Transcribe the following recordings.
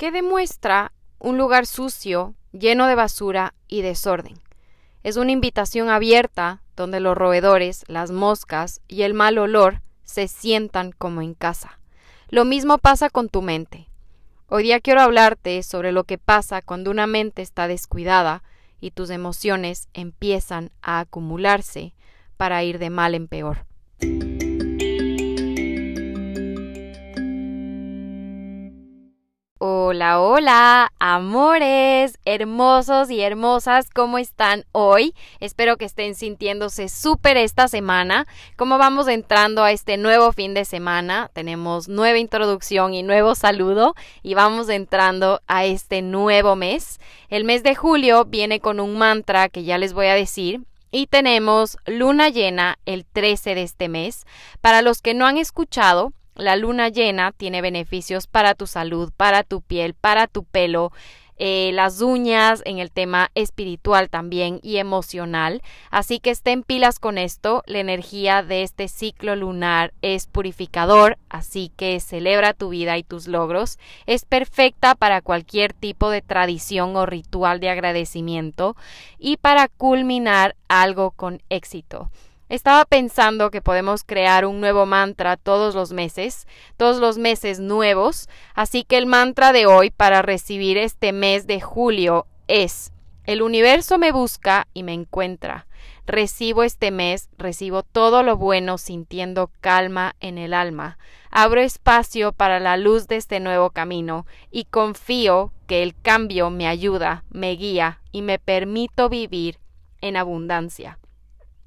que demuestra un lugar sucio, lleno de basura y desorden. Es una invitación abierta donde los roedores, las moscas y el mal olor se sientan como en casa. Lo mismo pasa con tu mente. Hoy día quiero hablarte sobre lo que pasa cuando una mente está descuidada y tus emociones empiezan a acumularse para ir de mal en peor. Hola, hola, amores, hermosos y hermosas, ¿cómo están hoy? Espero que estén sintiéndose súper esta semana. ¿Cómo vamos entrando a este nuevo fin de semana? Tenemos nueva introducción y nuevo saludo y vamos entrando a este nuevo mes. El mes de julio viene con un mantra que ya les voy a decir y tenemos luna llena el 13 de este mes. Para los que no han escuchado, la luna llena tiene beneficios para tu salud, para tu piel, para tu pelo, eh, las uñas, en el tema espiritual también y emocional. Así que estén pilas con esto. La energía de este ciclo lunar es purificador, así que celebra tu vida y tus logros. Es perfecta para cualquier tipo de tradición o ritual de agradecimiento y para culminar algo con éxito. Estaba pensando que podemos crear un nuevo mantra todos los meses, todos los meses nuevos, así que el mantra de hoy para recibir este mes de julio es, el universo me busca y me encuentra. Recibo este mes, recibo todo lo bueno sintiendo calma en el alma. Abro espacio para la luz de este nuevo camino y confío que el cambio me ayuda, me guía y me permito vivir en abundancia.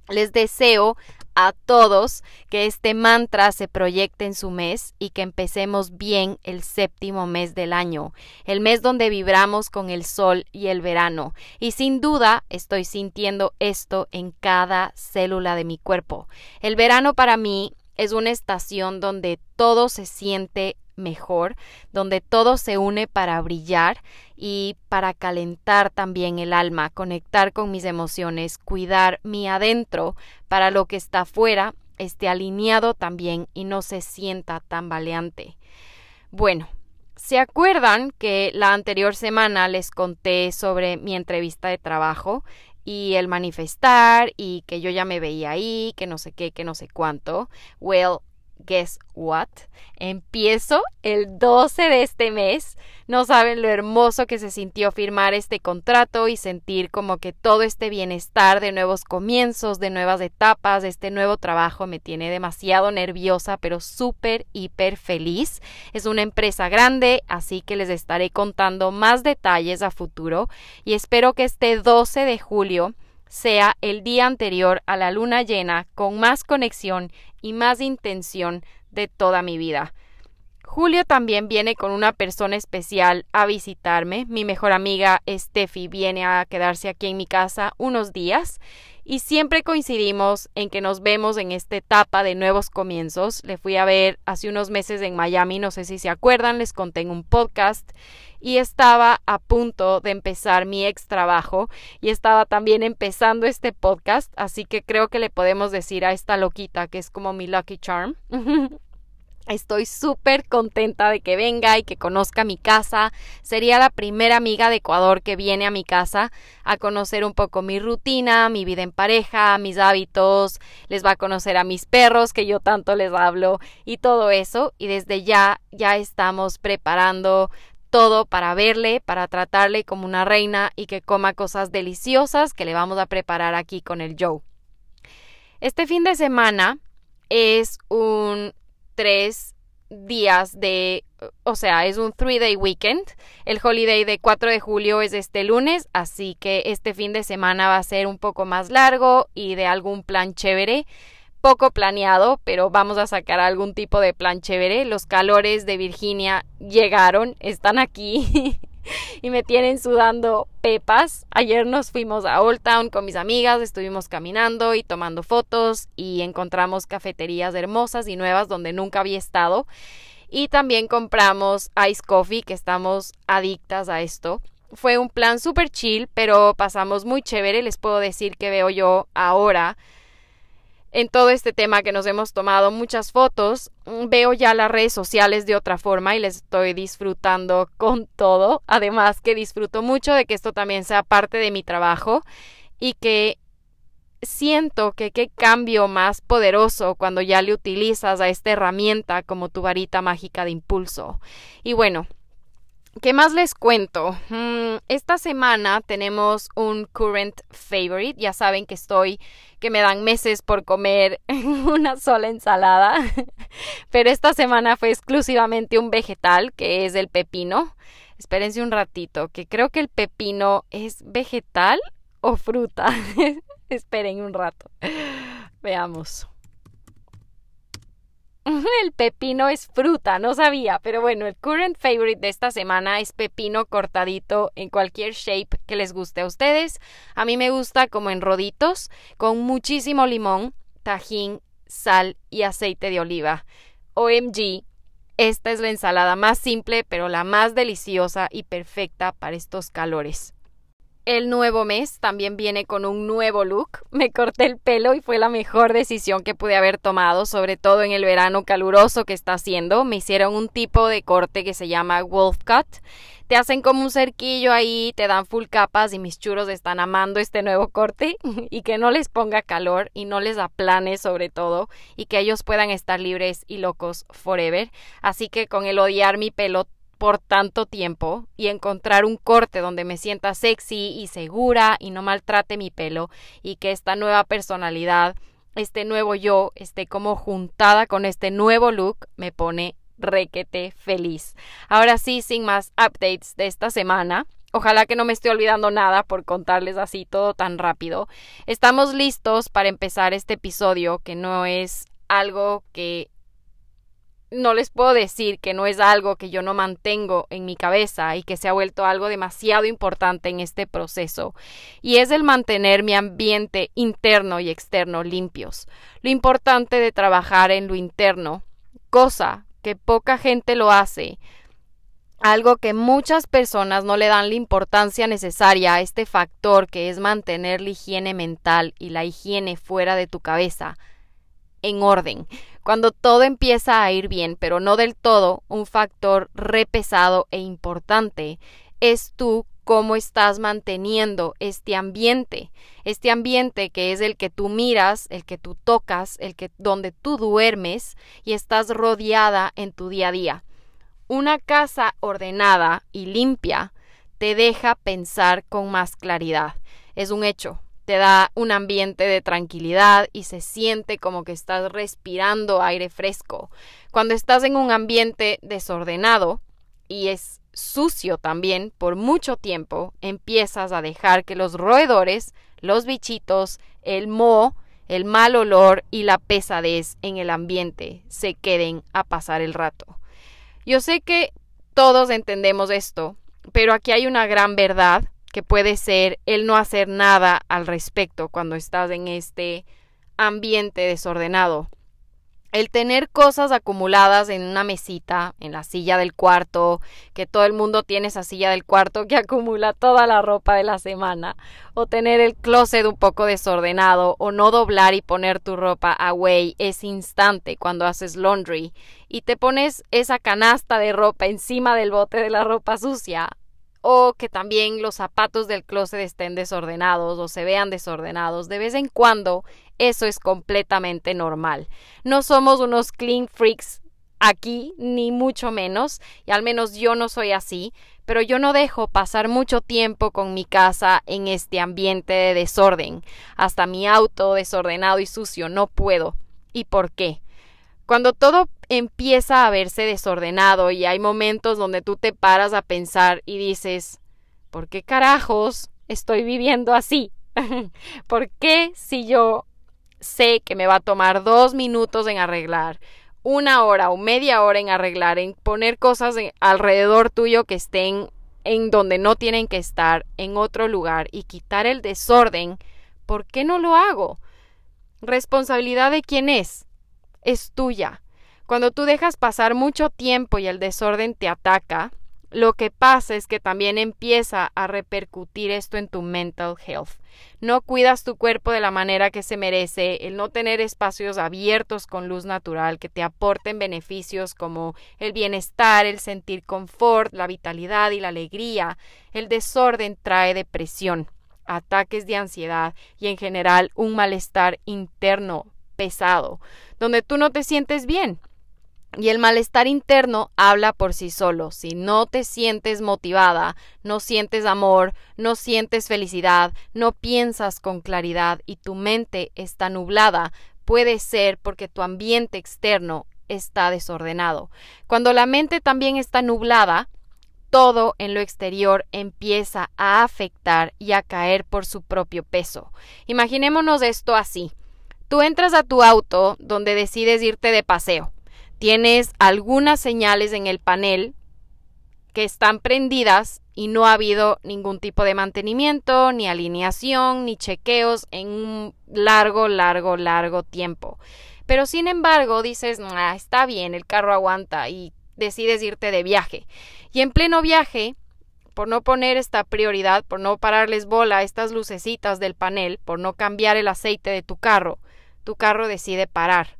Les deseo a todos que este mantra se proyecte en su mes y que empecemos bien el séptimo mes del año, el mes donde vibramos con el sol y el verano. Y sin duda estoy sintiendo esto en cada célula de mi cuerpo. El verano para mí es una estación donde todo se siente mejor, donde todo se une para brillar y para calentar también el alma, conectar con mis emociones, cuidar mi adentro para lo que está afuera esté alineado también y no se sienta tan baleante. Bueno, ¿se acuerdan que la anterior semana les conté sobre mi entrevista de trabajo y el manifestar y que yo ya me veía ahí, que no sé qué, que no sé cuánto? Well, guess what? Empiezo el 12 de este mes. No saben lo hermoso que se sintió firmar este contrato y sentir como que todo este bienestar de nuevos comienzos, de nuevas etapas, de este nuevo trabajo me tiene demasiado nerviosa, pero súper, hiper feliz. Es una empresa grande, así que les estaré contando más detalles a futuro y espero que este 12 de julio sea el día anterior a la luna llena con más conexión y más intención de toda mi vida. Julio también viene con una persona especial a visitarme. Mi mejor amiga Steffi viene a quedarse aquí en mi casa unos días y siempre coincidimos en que nos vemos en esta etapa de nuevos comienzos. Le fui a ver hace unos meses en Miami, no sé si se acuerdan, les conté en un podcast y estaba a punto de empezar mi ex trabajo y estaba también empezando este podcast, así que creo que le podemos decir a esta loquita que es como mi lucky charm. Estoy súper contenta de que venga y que conozca mi casa. Sería la primera amiga de Ecuador que viene a mi casa a conocer un poco mi rutina, mi vida en pareja, mis hábitos. Les va a conocer a mis perros que yo tanto les hablo y todo eso. Y desde ya ya estamos preparando todo para verle, para tratarle como una reina y que coma cosas deliciosas que le vamos a preparar aquí con el Joe. Este fin de semana es un tres días de, o sea, es un three day weekend. El holiday de 4 de julio es este lunes, así que este fin de semana va a ser un poco más largo y de algún plan chévere poco planeado, pero vamos a sacar algún tipo de plan chévere. Los calores de Virginia llegaron, están aquí y me tienen sudando pepas. Ayer nos fuimos a Old Town con mis amigas, estuvimos caminando y tomando fotos y encontramos cafeterías hermosas y nuevas donde nunca había estado. Y también compramos ice coffee, que estamos adictas a esto. Fue un plan súper chill, pero pasamos muy chévere. Les puedo decir que veo yo ahora en todo este tema que nos hemos tomado muchas fotos, mm, veo ya las redes sociales de otra forma y les estoy disfrutando con todo. Además que disfruto mucho de que esto también sea parte de mi trabajo y que siento que qué cambio más poderoso cuando ya le utilizas a esta herramienta como tu varita mágica de impulso. Y bueno, ¿Qué más les cuento? Mm, esta semana tenemos un current favorite. Ya saben que estoy, que me dan meses por comer una sola ensalada. Pero esta semana fue exclusivamente un vegetal, que es el pepino. Espérense un ratito, que creo que el pepino es vegetal o fruta. Esperen un rato. Veamos. El pepino es fruta, no sabía, pero bueno, el current favorite de esta semana es pepino cortadito en cualquier shape que les guste a ustedes. A mí me gusta como en roditos, con muchísimo limón, tajín, sal y aceite de oliva. OMG, esta es la ensalada más simple, pero la más deliciosa y perfecta para estos calores. El nuevo mes también viene con un nuevo look. Me corté el pelo y fue la mejor decisión que pude haber tomado, sobre todo en el verano caluroso que está haciendo. Me hicieron un tipo de corte que se llama wolf cut. Te hacen como un cerquillo ahí, te dan full capas y mis churos están amando este nuevo corte y que no les ponga calor y no les aplane sobre todo y que ellos puedan estar libres y locos forever. Así que con el odiar mi pelo por tanto tiempo y encontrar un corte donde me sienta sexy y segura y no maltrate mi pelo y que esta nueva personalidad, este nuevo yo esté como juntada con este nuevo look me pone requete feliz. Ahora sí, sin más updates de esta semana. Ojalá que no me esté olvidando nada por contarles así todo tan rápido. Estamos listos para empezar este episodio que no es algo que no les puedo decir que no es algo que yo no mantengo en mi cabeza y que se ha vuelto algo demasiado importante en este proceso, y es el mantener mi ambiente interno y externo limpios. Lo importante de trabajar en lo interno, cosa que poca gente lo hace, algo que muchas personas no le dan la importancia necesaria a este factor que es mantener la higiene mental y la higiene fuera de tu cabeza en orden. Cuando todo empieza a ir bien, pero no del todo, un factor repesado e importante es tú cómo estás manteniendo este ambiente, este ambiente que es el que tú miras, el que tú tocas, el que donde tú duermes y estás rodeada en tu día a día. Una casa ordenada y limpia te deja pensar con más claridad. Es un hecho te da un ambiente de tranquilidad y se siente como que estás respirando aire fresco. Cuando estás en un ambiente desordenado y es sucio también por mucho tiempo, empiezas a dejar que los roedores, los bichitos, el moho, el mal olor y la pesadez en el ambiente se queden a pasar el rato. Yo sé que todos entendemos esto, pero aquí hay una gran verdad que puede ser el no hacer nada al respecto cuando estás en este ambiente desordenado. El tener cosas acumuladas en una mesita, en la silla del cuarto, que todo el mundo tiene esa silla del cuarto que acumula toda la ropa de la semana, o tener el closet un poco desordenado, o no doblar y poner tu ropa away es instante cuando haces laundry y te pones esa canasta de ropa encima del bote de la ropa sucia o que también los zapatos del closet estén desordenados o se vean desordenados. De vez en cuando eso es completamente normal. No somos unos clean freaks aquí, ni mucho menos, y al menos yo no soy así, pero yo no dejo pasar mucho tiempo con mi casa en este ambiente de desorden. Hasta mi auto desordenado y sucio no puedo. ¿Y por qué? Cuando todo empieza a verse desordenado y hay momentos donde tú te paras a pensar y dices, ¿por qué carajos estoy viviendo así? ¿Por qué si yo sé que me va a tomar dos minutos en arreglar, una hora o media hora en arreglar, en poner cosas alrededor tuyo que estén en donde no tienen que estar, en otro lugar y quitar el desorden, ¿por qué no lo hago? ¿Responsabilidad de quién es? Es tuya. Cuando tú dejas pasar mucho tiempo y el desorden te ataca, lo que pasa es que también empieza a repercutir esto en tu mental health. No cuidas tu cuerpo de la manera que se merece, el no tener espacios abiertos con luz natural que te aporten beneficios como el bienestar, el sentir confort, la vitalidad y la alegría. El desorden trae depresión, ataques de ansiedad y en general un malestar interno pesado, donde tú no te sientes bien. Y el malestar interno habla por sí solo. Si no te sientes motivada, no sientes amor, no sientes felicidad, no piensas con claridad y tu mente está nublada, puede ser porque tu ambiente externo está desordenado. Cuando la mente también está nublada, todo en lo exterior empieza a afectar y a caer por su propio peso. Imaginémonos esto así. Tú entras a tu auto donde decides irte de paseo tienes algunas señales en el panel que están prendidas y no ha habido ningún tipo de mantenimiento, ni alineación, ni chequeos en un largo, largo, largo tiempo. Pero sin embargo dices, ah, está bien, el carro aguanta y decides irte de viaje. Y en pleno viaje, por no poner esta prioridad, por no pararles bola a estas lucecitas del panel, por no cambiar el aceite de tu carro, tu carro decide parar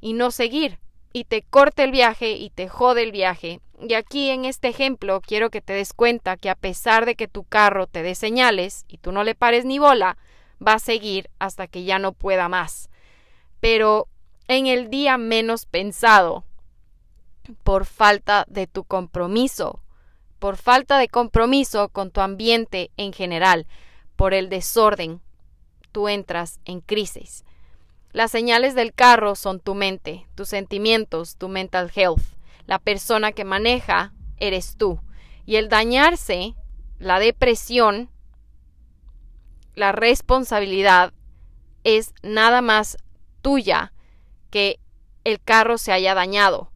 y no seguir y te corte el viaje y te jode el viaje. Y aquí en este ejemplo quiero que te des cuenta que a pesar de que tu carro te dé señales y tú no le pares ni bola, va a seguir hasta que ya no pueda más. Pero en el día menos pensado, por falta de tu compromiso, por falta de compromiso con tu ambiente en general, por el desorden, tú entras en crisis. Las señales del carro son tu mente, tus sentimientos, tu mental health. La persona que maneja eres tú. Y el dañarse, la depresión, la responsabilidad es nada más tuya que el carro se haya dañado.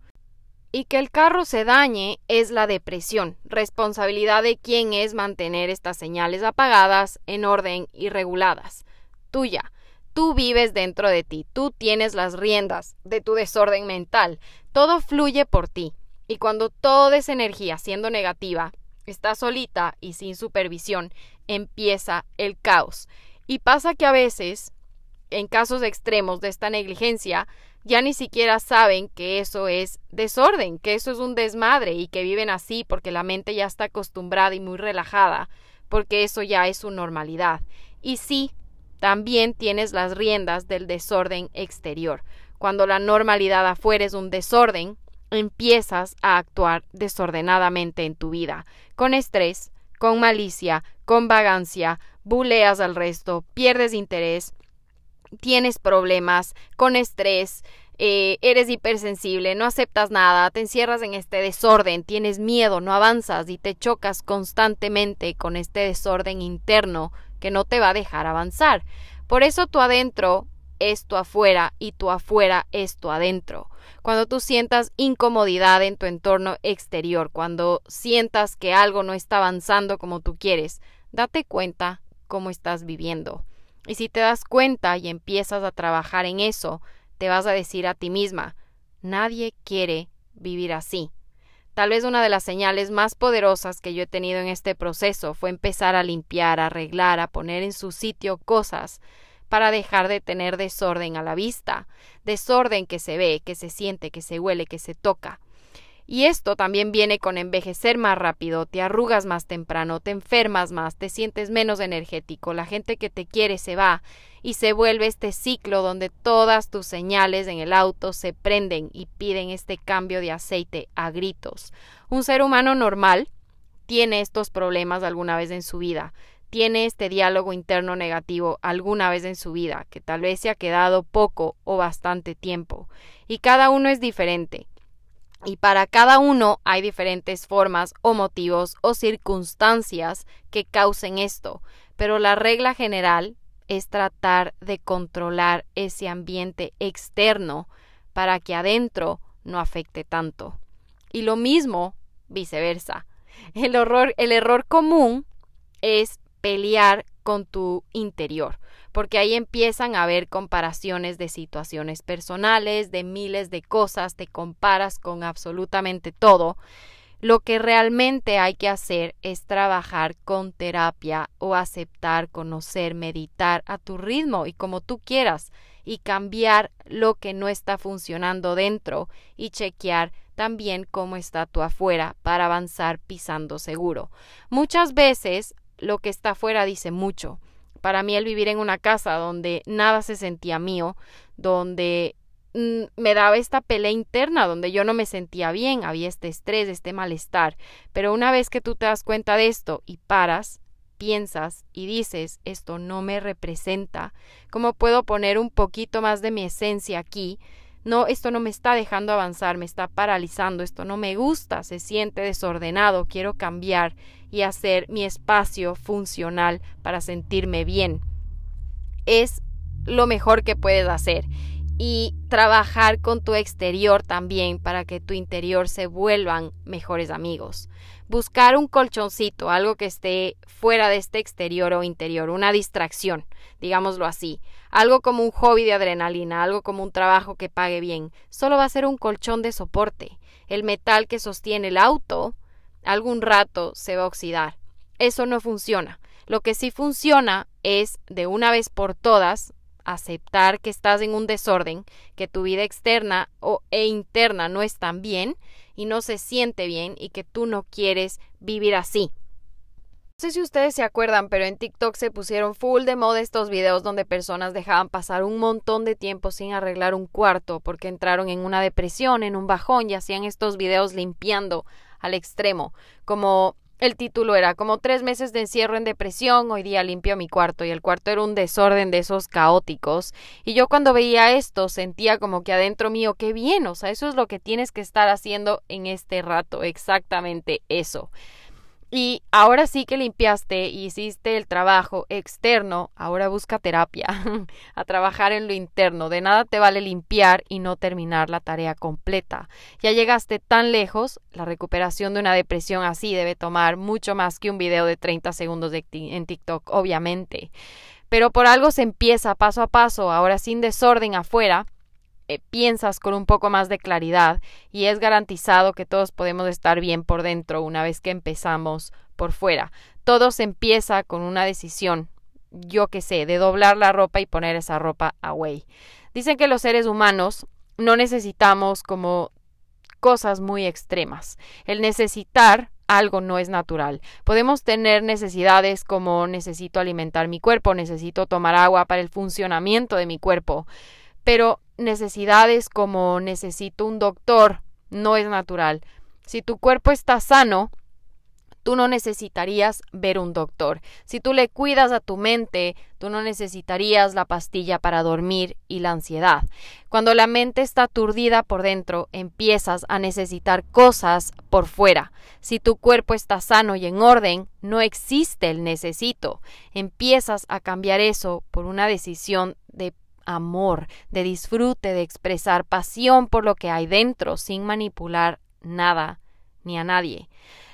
Y que el carro se dañe es la depresión, responsabilidad de quién es mantener estas señales apagadas, en orden y reguladas. Tuya. Tú vives dentro de ti, tú tienes las riendas de tu desorden mental, todo fluye por ti. Y cuando toda esa energía, siendo negativa, está solita y sin supervisión, empieza el caos. Y pasa que a veces, en casos extremos de esta negligencia, ya ni siquiera saben que eso es desorden, que eso es un desmadre y que viven así porque la mente ya está acostumbrada y muy relajada, porque eso ya es su normalidad. Y sí, también tienes las riendas del desorden exterior. Cuando la normalidad afuera es un desorden, empiezas a actuar desordenadamente en tu vida, con estrés, con malicia, con vagancia, buleas al resto, pierdes interés, tienes problemas, con estrés, eh, eres hipersensible, no aceptas nada, te encierras en este desorden, tienes miedo, no avanzas y te chocas constantemente con este desorden interno que no te va a dejar avanzar. Por eso tu adentro es tu afuera y tu afuera es tu adentro. Cuando tú sientas incomodidad en tu entorno exterior, cuando sientas que algo no está avanzando como tú quieres, date cuenta cómo estás viviendo. Y si te das cuenta y empiezas a trabajar en eso, te vas a decir a ti misma, nadie quiere vivir así. Tal vez una de las señales más poderosas que yo he tenido en este proceso fue empezar a limpiar, a arreglar, a poner en su sitio cosas para dejar de tener desorden a la vista, desorden que se ve, que se siente, que se huele, que se toca. Y esto también viene con envejecer más rápido, te arrugas más temprano, te enfermas más, te sientes menos energético, la gente que te quiere se va y se vuelve este ciclo donde todas tus señales en el auto se prenden y piden este cambio de aceite a gritos. Un ser humano normal tiene estos problemas alguna vez en su vida, tiene este diálogo interno negativo alguna vez en su vida, que tal vez se ha quedado poco o bastante tiempo, y cada uno es diferente. Y para cada uno hay diferentes formas o motivos o circunstancias que causen esto, pero la regla general es tratar de controlar ese ambiente externo para que adentro no afecte tanto. Y lo mismo viceversa. El, el error común es pelear con tu interior porque ahí empiezan a haber comparaciones de situaciones personales, de miles de cosas, te comparas con absolutamente todo, Lo que realmente hay que hacer es trabajar con terapia o aceptar, conocer, meditar a tu ritmo y como tú quieras y cambiar lo que no está funcionando dentro y chequear también cómo está tu afuera para avanzar pisando seguro. Muchas veces lo que está afuera dice mucho. Para mí el vivir en una casa donde nada se sentía mío, donde Mm, me daba esta pelea interna donde yo no me sentía bien, había este estrés, este malestar. Pero una vez que tú te das cuenta de esto y paras, piensas y dices, esto no me representa, ¿cómo puedo poner un poquito más de mi esencia aquí? No, esto no me está dejando avanzar, me está paralizando, esto no me gusta, se siente desordenado, quiero cambiar y hacer mi espacio funcional para sentirme bien. Es lo mejor que puedes hacer y trabajar con tu exterior también para que tu interior se vuelvan mejores amigos. Buscar un colchoncito, algo que esté fuera de este exterior o interior, una distracción, digámoslo así, algo como un hobby de adrenalina, algo como un trabajo que pague bien, solo va a ser un colchón de soporte. El metal que sostiene el auto, algún rato se va a oxidar. Eso no funciona. Lo que sí funciona es de una vez por todas aceptar que estás en un desorden, que tu vida externa o, e interna no están bien y no se siente bien y que tú no quieres vivir así. No sé si ustedes se acuerdan, pero en TikTok se pusieron full de moda estos videos donde personas dejaban pasar un montón de tiempo sin arreglar un cuarto porque entraron en una depresión, en un bajón y hacían estos videos limpiando al extremo, como el título era como tres meses de encierro en depresión, hoy día limpio mi cuarto y el cuarto era un desorden de esos caóticos. Y yo cuando veía esto sentía como que adentro mío, qué bien, o sea, eso es lo que tienes que estar haciendo en este rato, exactamente eso. Y ahora sí que limpiaste y hiciste el trabajo externo, ahora busca terapia, a trabajar en lo interno. De nada te vale limpiar y no terminar la tarea completa. Ya llegaste tan lejos, la recuperación de una depresión así debe tomar mucho más que un video de 30 segundos en TikTok, obviamente. Pero por algo se empieza paso a paso, ahora sin desorden afuera, eh, piensas con un poco más de claridad y es garantizado que todos podemos estar bien por dentro una vez que empezamos por fuera. Todo se empieza con una decisión, yo qué sé, de doblar la ropa y poner esa ropa away. Dicen que los seres humanos no necesitamos como cosas muy extremas. El necesitar algo no es natural. Podemos tener necesidades como necesito alimentar mi cuerpo, necesito tomar agua para el funcionamiento de mi cuerpo, pero necesidades como necesito un doctor no es natural. Si tu cuerpo está sano, tú no necesitarías ver un doctor. Si tú le cuidas a tu mente, tú no necesitarías la pastilla para dormir y la ansiedad. Cuando la mente está aturdida por dentro, empiezas a necesitar cosas por fuera. Si tu cuerpo está sano y en orden, no existe el necesito. Empiezas a cambiar eso por una decisión de amor, de disfrute, de expresar pasión por lo que hay dentro sin manipular nada ni a nadie.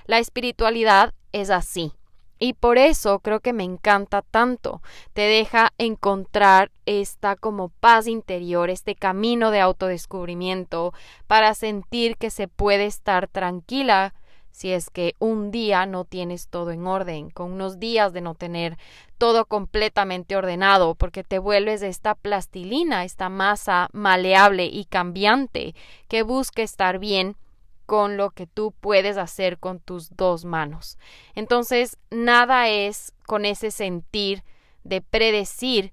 La espiritualidad es así. Y por eso creo que me encanta tanto. Te deja encontrar esta como paz interior, este camino de autodescubrimiento para sentir que se puede estar tranquila si es que un día no tienes todo en orden, con unos días de no tener todo completamente ordenado, porque te vuelves esta plastilina, esta masa maleable y cambiante que busca estar bien con lo que tú puedes hacer con tus dos manos. Entonces, nada es con ese sentir de predecir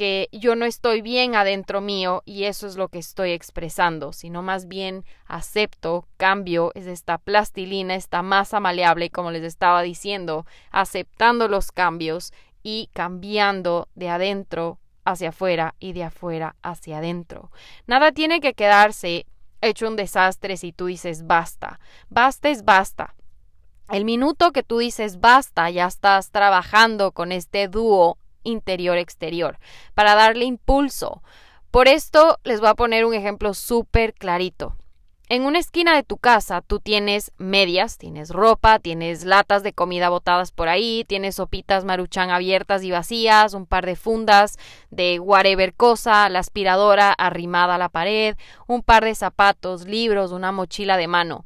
que yo no estoy bien adentro mío y eso es lo que estoy expresando, sino más bien acepto, cambio, es esta plastilina, esta masa maleable, como les estaba diciendo, aceptando los cambios y cambiando de adentro hacia afuera y de afuera hacia adentro. Nada tiene que quedarse hecho un desastre si tú dices basta. Basta es basta. El minuto que tú dices basta, ya estás trabajando con este dúo interior-exterior, para darle impulso. Por esto les voy a poner un ejemplo súper clarito. En una esquina de tu casa tú tienes medias, tienes ropa, tienes latas de comida botadas por ahí, tienes sopitas maruchan abiertas y vacías, un par de fundas de whatever cosa, la aspiradora arrimada a la pared, un par de zapatos, libros, una mochila de mano.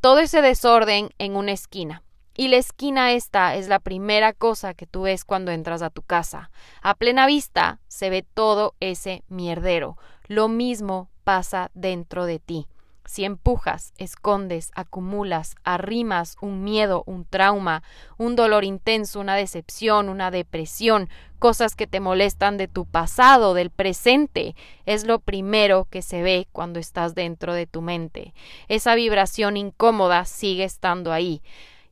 todo ese desorden en una esquina. Y la esquina esta es la primera cosa que tú ves cuando entras a tu casa. A plena vista se ve todo ese mierdero. Lo mismo pasa dentro de ti. Si empujas, escondes, acumulas, arrimas un miedo, un trauma, un dolor intenso, una decepción, una depresión, cosas que te molestan de tu pasado, del presente, es lo primero que se ve cuando estás dentro de tu mente. Esa vibración incómoda sigue estando ahí.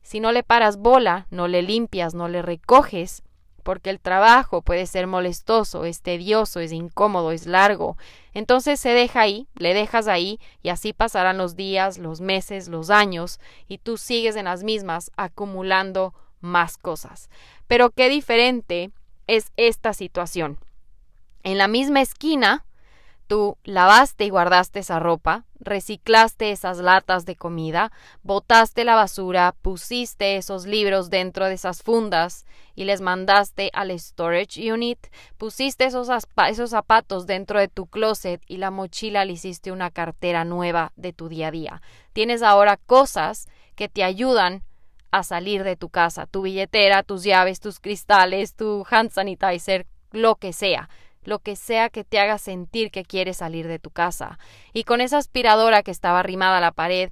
Si no le paras bola, no le limpias, no le recoges, porque el trabajo puede ser molestoso, es tedioso, es incómodo, es largo. Entonces se deja ahí, le dejas ahí y así pasarán los días, los meses, los años y tú sigues en las mismas acumulando más cosas. Pero qué diferente es esta situación. En la misma esquina Tú lavaste y guardaste esa ropa, reciclaste esas latas de comida, botaste la basura, pusiste esos libros dentro de esas fundas y les mandaste al storage unit, pusiste esos, esos zapatos dentro de tu closet y la mochila le hiciste una cartera nueva de tu día a día. Tienes ahora cosas que te ayudan a salir de tu casa, tu billetera, tus llaves, tus cristales, tu hand sanitizer, lo que sea lo que sea que te haga sentir que quieres salir de tu casa. Y con esa aspiradora que estaba arrimada a la pared,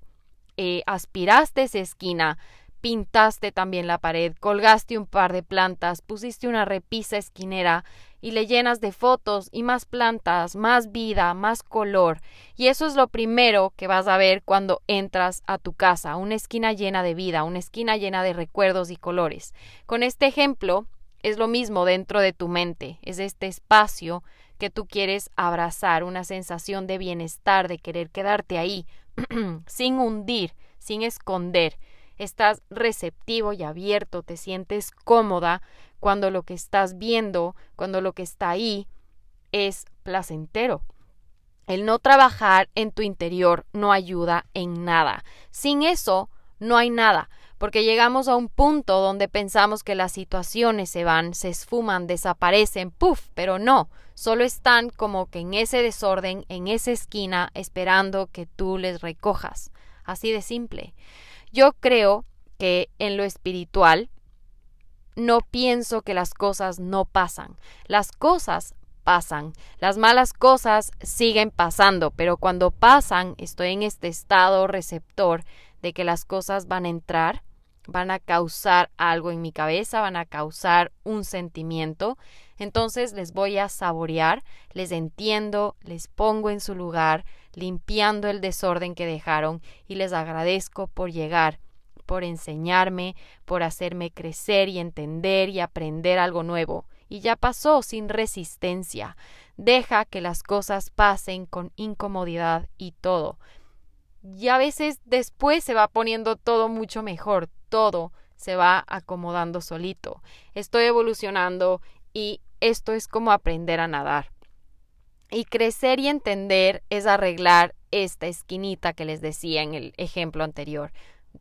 eh, aspiraste esa esquina, pintaste también la pared, colgaste un par de plantas, pusiste una repisa esquinera y le llenas de fotos y más plantas, más vida, más color. Y eso es lo primero que vas a ver cuando entras a tu casa, una esquina llena de vida, una esquina llena de recuerdos y colores. Con este ejemplo, es lo mismo dentro de tu mente, es este espacio que tú quieres abrazar, una sensación de bienestar, de querer quedarte ahí, sin hundir, sin esconder. Estás receptivo y abierto, te sientes cómoda cuando lo que estás viendo, cuando lo que está ahí es placentero. El no trabajar en tu interior no ayuda en nada. Sin eso, no hay nada porque llegamos a un punto donde pensamos que las situaciones se van, se esfuman, desaparecen, puff, pero no, solo están como que en ese desorden, en esa esquina, esperando que tú les recojas. Así de simple. Yo creo que en lo espiritual no pienso que las cosas no pasan. Las cosas pasan. Las malas cosas siguen pasando, pero cuando pasan estoy en este estado receptor de que las cosas van a entrar, van a causar algo en mi cabeza, van a causar un sentimiento. Entonces les voy a saborear, les entiendo, les pongo en su lugar, limpiando el desorden que dejaron y les agradezco por llegar, por enseñarme, por hacerme crecer y entender y aprender algo nuevo. Y ya pasó sin resistencia. Deja que las cosas pasen con incomodidad y todo. Y a veces después se va poniendo todo mucho mejor, todo se va acomodando solito. Estoy evolucionando y esto es como aprender a nadar. Y crecer y entender es arreglar esta esquinita que les decía en el ejemplo anterior.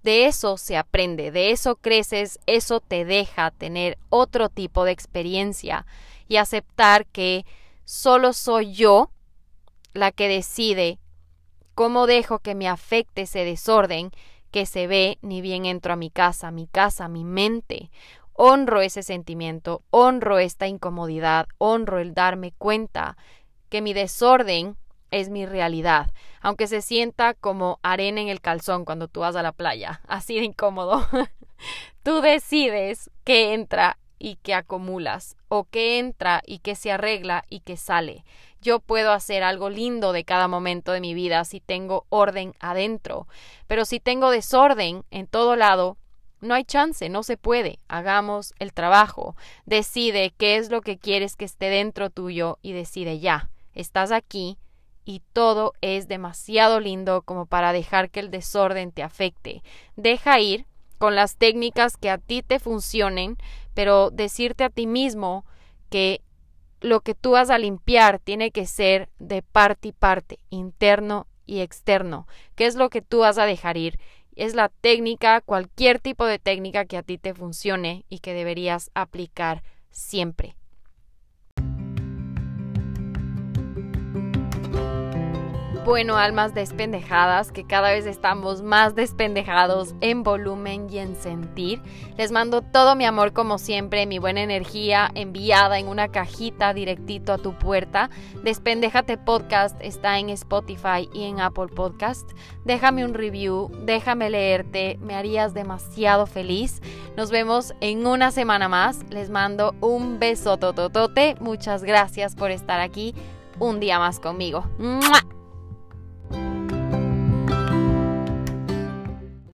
De eso se aprende, de eso creces, eso te deja tener otro tipo de experiencia y aceptar que solo soy yo la que decide cómo dejo que me afecte ese desorden que se ve ni bien entro a mi casa, mi casa, mi mente. Honro ese sentimiento, honro esta incomodidad, honro el darme cuenta que mi desorden es mi realidad, aunque se sienta como arena en el calzón cuando tú vas a la playa, así de incómodo. tú decides qué entra y qué acumulas, o qué entra y qué se arregla y qué sale. Yo puedo hacer algo lindo de cada momento de mi vida si tengo orden adentro, pero si tengo desorden en todo lado, no hay chance, no se puede. Hagamos el trabajo. Decide qué es lo que quieres que esté dentro tuyo y decide ya. Estás aquí y todo es demasiado lindo como para dejar que el desorden te afecte. Deja ir con las técnicas que a ti te funcionen, pero decirte a ti mismo que lo que tú vas a limpiar tiene que ser de parte y parte, interno y externo. ¿Qué es lo que tú vas a dejar ir? Es la técnica, cualquier tipo de técnica que a ti te funcione y que deberías aplicar siempre. Bueno, almas despendejadas, que cada vez estamos más despendejados en volumen y en sentir. Les mando todo mi amor como siempre, mi buena energía enviada en una cajita directito a tu puerta. Despendejate Podcast está en Spotify y en Apple Podcast. Déjame un review, déjame leerte, me harías demasiado feliz. Nos vemos en una semana más. Les mando un beso tototote. Muchas gracias por estar aquí un día más conmigo.